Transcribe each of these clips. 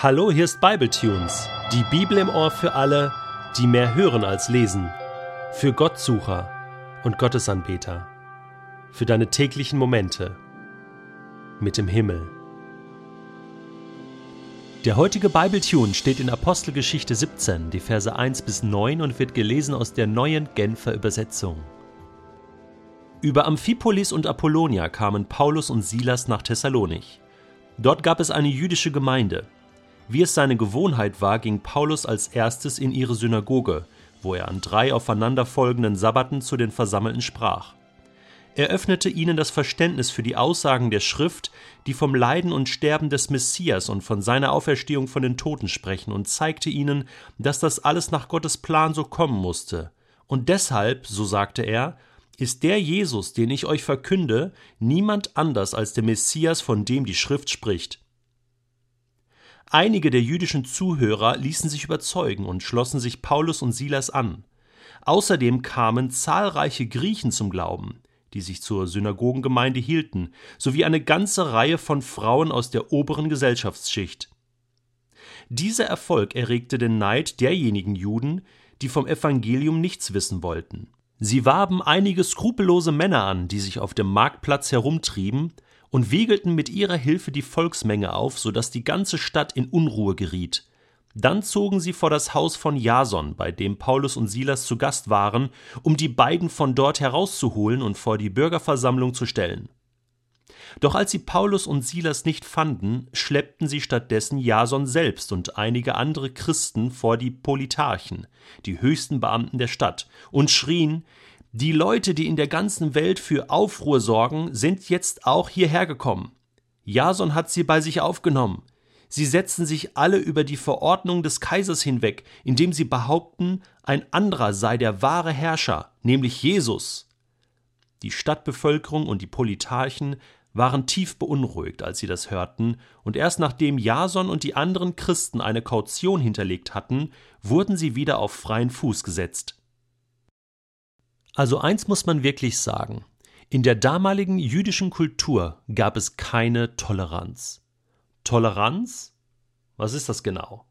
Hallo, hier ist Bibletunes, die Bibel im Ohr für alle, die mehr hören als lesen, für Gottsucher und Gottesanbeter, für deine täglichen Momente mit dem Himmel. Der heutige Bibletune steht in Apostelgeschichte 17, die Verse 1 bis 9 und wird gelesen aus der neuen Genfer Übersetzung. Über Amphipolis und Apollonia kamen Paulus und Silas nach Thessalonich. Dort gab es eine jüdische Gemeinde. Wie es seine Gewohnheit war, ging Paulus als erstes in ihre Synagoge, wo er an drei aufeinanderfolgenden Sabbaten zu den Versammelten sprach. Er öffnete ihnen das Verständnis für die Aussagen der Schrift, die vom Leiden und Sterben des Messias und von seiner Auferstehung von den Toten sprechen, und zeigte ihnen, dass das alles nach Gottes Plan so kommen musste. Und deshalb, so sagte er, ist der Jesus, den ich euch verkünde, niemand anders als der Messias, von dem die Schrift spricht. Einige der jüdischen Zuhörer ließen sich überzeugen und schlossen sich Paulus und Silas an. Außerdem kamen zahlreiche Griechen zum Glauben, die sich zur Synagogengemeinde hielten, sowie eine ganze Reihe von Frauen aus der oberen Gesellschaftsschicht. Dieser Erfolg erregte den Neid derjenigen Juden, die vom Evangelium nichts wissen wollten. Sie warben einige skrupellose Männer an, die sich auf dem Marktplatz herumtrieben und wiegelten mit ihrer Hilfe die Volksmenge auf, so dass die ganze Stadt in Unruhe geriet. Dann zogen sie vor das Haus von Jason, bei dem Paulus und Silas zu Gast waren, um die beiden von dort herauszuholen und vor die Bürgerversammlung zu stellen. Doch als sie Paulus und Silas nicht fanden, schleppten sie stattdessen Jason selbst und einige andere Christen vor die Politarchen, die höchsten Beamten der Stadt, und schrien die Leute, die in der ganzen Welt für Aufruhr sorgen, sind jetzt auch hierher gekommen. Jason hat sie bei sich aufgenommen. Sie setzen sich alle über die Verordnung des Kaisers hinweg, indem sie behaupten, ein anderer sei der wahre Herrscher, nämlich Jesus. Die Stadtbevölkerung und die Politarchen waren tief beunruhigt, als sie das hörten, und erst nachdem Jason und die anderen Christen eine Kaution hinterlegt hatten, wurden sie wieder auf freien Fuß gesetzt. Also eins muss man wirklich sagen. In der damaligen jüdischen Kultur gab es keine Toleranz. Toleranz? Was ist das genau?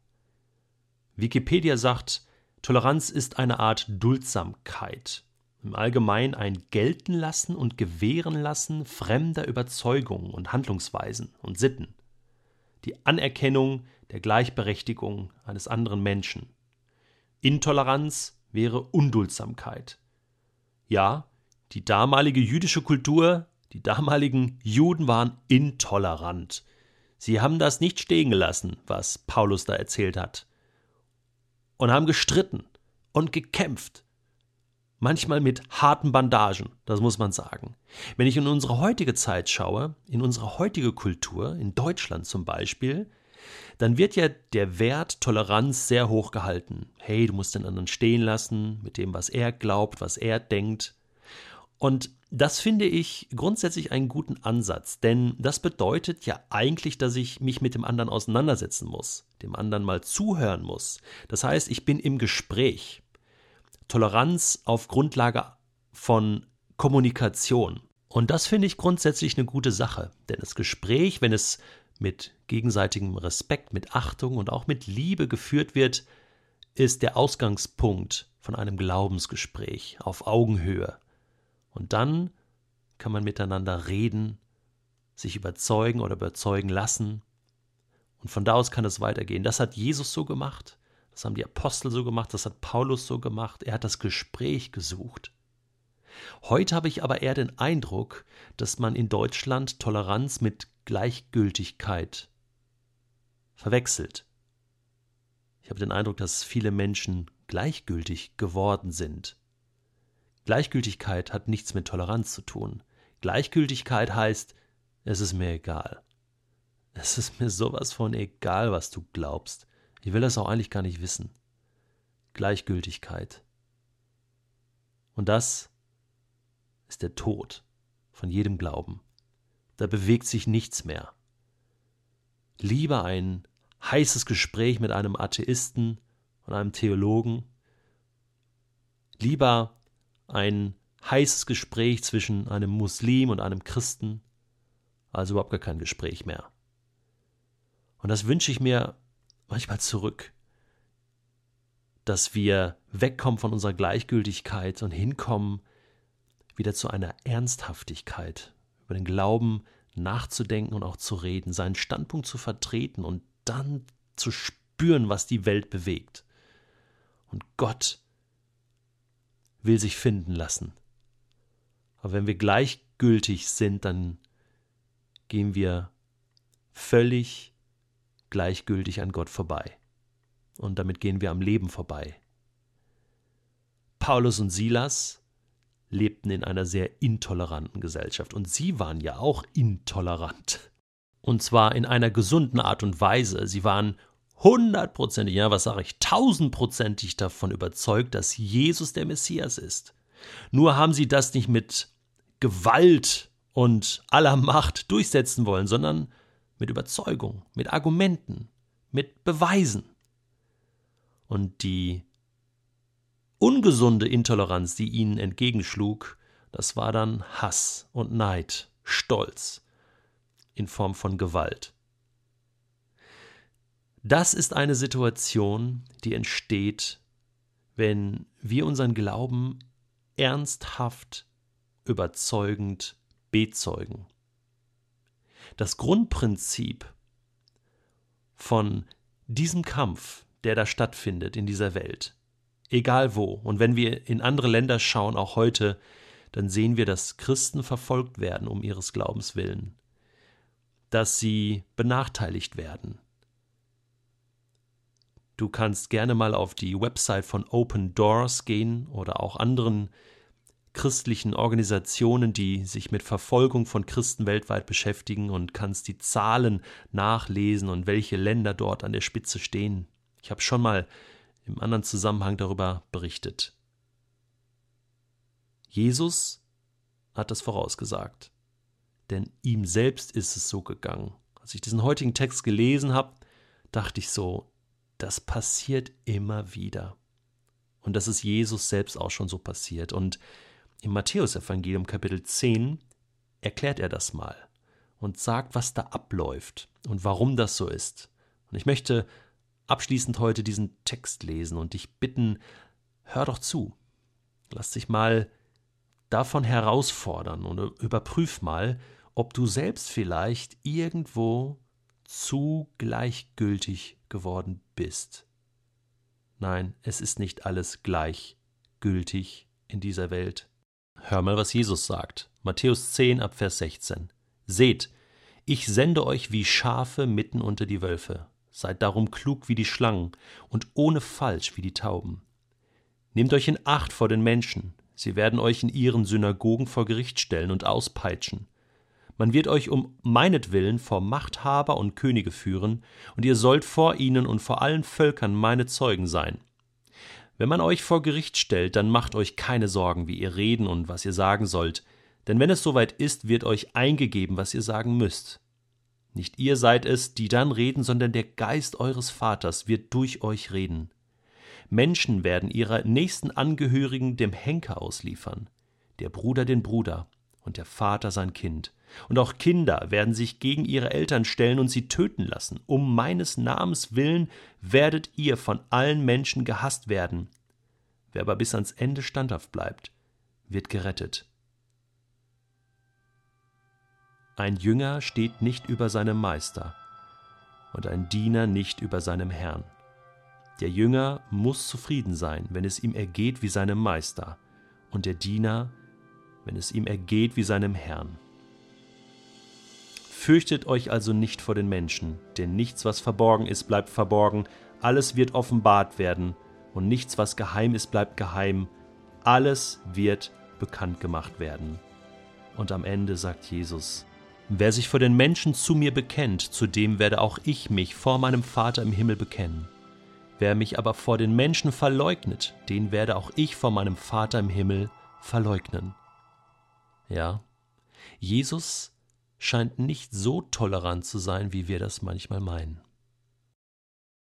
Wikipedia sagt, Toleranz ist eine Art Duldsamkeit. Im Allgemeinen ein Gelten lassen und gewähren lassen fremder Überzeugungen und Handlungsweisen und Sitten. Die Anerkennung der Gleichberechtigung eines anderen Menschen. Intoleranz wäre Unduldsamkeit. Ja, die damalige jüdische Kultur, die damaligen Juden waren intolerant. Sie haben das nicht stehen gelassen, was Paulus da erzählt hat. Und haben gestritten und gekämpft. Manchmal mit harten Bandagen, das muss man sagen. Wenn ich in unsere heutige Zeit schaue, in unsere heutige Kultur, in Deutschland zum Beispiel, dann wird ja der Wert Toleranz sehr hoch gehalten. Hey, du musst den anderen stehen lassen mit dem, was er glaubt, was er denkt. Und das finde ich grundsätzlich einen guten Ansatz, denn das bedeutet ja eigentlich, dass ich mich mit dem anderen auseinandersetzen muss, dem anderen mal zuhören muss. Das heißt, ich bin im Gespräch. Toleranz auf Grundlage von Kommunikation. Und das finde ich grundsätzlich eine gute Sache, denn das Gespräch, wenn es mit gegenseitigem Respekt, mit Achtung und auch mit Liebe geführt wird, ist der Ausgangspunkt von einem Glaubensgespräch auf Augenhöhe. Und dann kann man miteinander reden, sich überzeugen oder überzeugen lassen. Und von da aus kann es weitergehen. Das hat Jesus so gemacht, das haben die Apostel so gemacht, das hat Paulus so gemacht. Er hat das Gespräch gesucht. Heute habe ich aber eher den Eindruck, dass man in Deutschland Toleranz mit Gleichgültigkeit verwechselt. Ich habe den Eindruck, dass viele Menschen gleichgültig geworden sind. Gleichgültigkeit hat nichts mit Toleranz zu tun. Gleichgültigkeit heißt, es ist mir egal. Es ist mir sowas von egal, was du glaubst. Ich will das auch eigentlich gar nicht wissen. Gleichgültigkeit. Und das ist der Tod von jedem Glauben da bewegt sich nichts mehr. Lieber ein heißes Gespräch mit einem Atheisten und einem Theologen, lieber ein heißes Gespräch zwischen einem Muslim und einem Christen, als überhaupt gar kein Gespräch mehr. Und das wünsche ich mir manchmal zurück, dass wir wegkommen von unserer Gleichgültigkeit und hinkommen wieder zu einer Ernsthaftigkeit, über den Glauben nachzudenken und auch zu reden, seinen Standpunkt zu vertreten und dann zu spüren, was die Welt bewegt. Und Gott will sich finden lassen. Aber wenn wir gleichgültig sind, dann gehen wir völlig gleichgültig an Gott vorbei. Und damit gehen wir am Leben vorbei. Paulus und Silas lebten in einer sehr intoleranten Gesellschaft und sie waren ja auch intolerant. Und zwar in einer gesunden Art und Weise. Sie waren hundertprozentig, ja, was sage ich, tausendprozentig davon überzeugt, dass Jesus der Messias ist. Nur haben sie das nicht mit Gewalt und aller Macht durchsetzen wollen, sondern mit Überzeugung, mit Argumenten, mit Beweisen. Und die ungesunde Intoleranz, die ihnen entgegenschlug, das war dann Hass und Neid, Stolz in Form von Gewalt. Das ist eine Situation, die entsteht, wenn wir unseren Glauben ernsthaft, überzeugend bezeugen. Das Grundprinzip von diesem Kampf, der da stattfindet in dieser Welt, egal wo, und wenn wir in andere Länder schauen, auch heute, dann sehen wir, dass Christen verfolgt werden um ihres Glaubens willen, dass sie benachteiligt werden. Du kannst gerne mal auf die Website von Open Doors gehen oder auch anderen christlichen Organisationen, die sich mit Verfolgung von Christen weltweit beschäftigen und kannst die Zahlen nachlesen und welche Länder dort an der Spitze stehen. Ich habe schon mal im anderen Zusammenhang darüber berichtet. Jesus hat das vorausgesagt, denn ihm selbst ist es so gegangen. Als ich diesen heutigen Text gelesen habe, dachte ich so, das passiert immer wieder. Und das ist Jesus selbst auch schon so passiert. Und im Matthäusevangelium Kapitel 10 erklärt er das mal und sagt, was da abläuft und warum das so ist. Und ich möchte abschließend heute diesen Text lesen und dich bitten, hör doch zu. Lass dich mal davon herausfordern und überprüf mal, ob du selbst vielleicht irgendwo zu gleichgültig geworden bist. Nein, es ist nicht alles gleichgültig in dieser Welt. Hör mal, was Jesus sagt. Matthäus 10 ab Vers 16. Seht, ich sende euch wie Schafe mitten unter die Wölfe. Seid darum klug wie die Schlangen und ohne Falsch wie die Tauben. Nehmt euch in Acht vor den Menschen. Sie werden euch in ihren Synagogen vor Gericht stellen und auspeitschen. Man wird euch um meinetwillen vor Machthaber und Könige führen, und ihr sollt vor ihnen und vor allen Völkern meine Zeugen sein. Wenn man euch vor Gericht stellt, dann macht euch keine Sorgen, wie ihr reden und was ihr sagen sollt, denn wenn es soweit ist, wird euch eingegeben, was ihr sagen müsst. Nicht ihr seid es, die dann reden, sondern der Geist eures Vaters wird durch euch reden. Menschen werden ihrer nächsten Angehörigen dem Henker ausliefern, der Bruder den Bruder und der Vater sein Kind. Und auch Kinder werden sich gegen ihre Eltern stellen und sie töten lassen. Um meines Namens willen werdet ihr von allen Menschen gehasst werden. Wer aber bis ans Ende standhaft bleibt, wird gerettet. Ein Jünger steht nicht über seinem Meister und ein Diener nicht über seinem Herrn. Der Jünger muss zufrieden sein, wenn es ihm ergeht wie seinem Meister, und der Diener, wenn es ihm ergeht wie seinem Herrn. Fürchtet euch also nicht vor den Menschen, denn nichts, was verborgen ist, bleibt verborgen, alles wird offenbart werden, und nichts, was geheim ist, bleibt geheim, alles wird bekannt gemacht werden. Und am Ende sagt Jesus, Wer sich vor den Menschen zu mir bekennt, zu dem werde auch ich mich vor meinem Vater im Himmel bekennen. Wer mich aber vor den Menschen verleugnet, den werde auch ich vor meinem Vater im Himmel verleugnen. Ja, Jesus scheint nicht so tolerant zu sein, wie wir das manchmal meinen.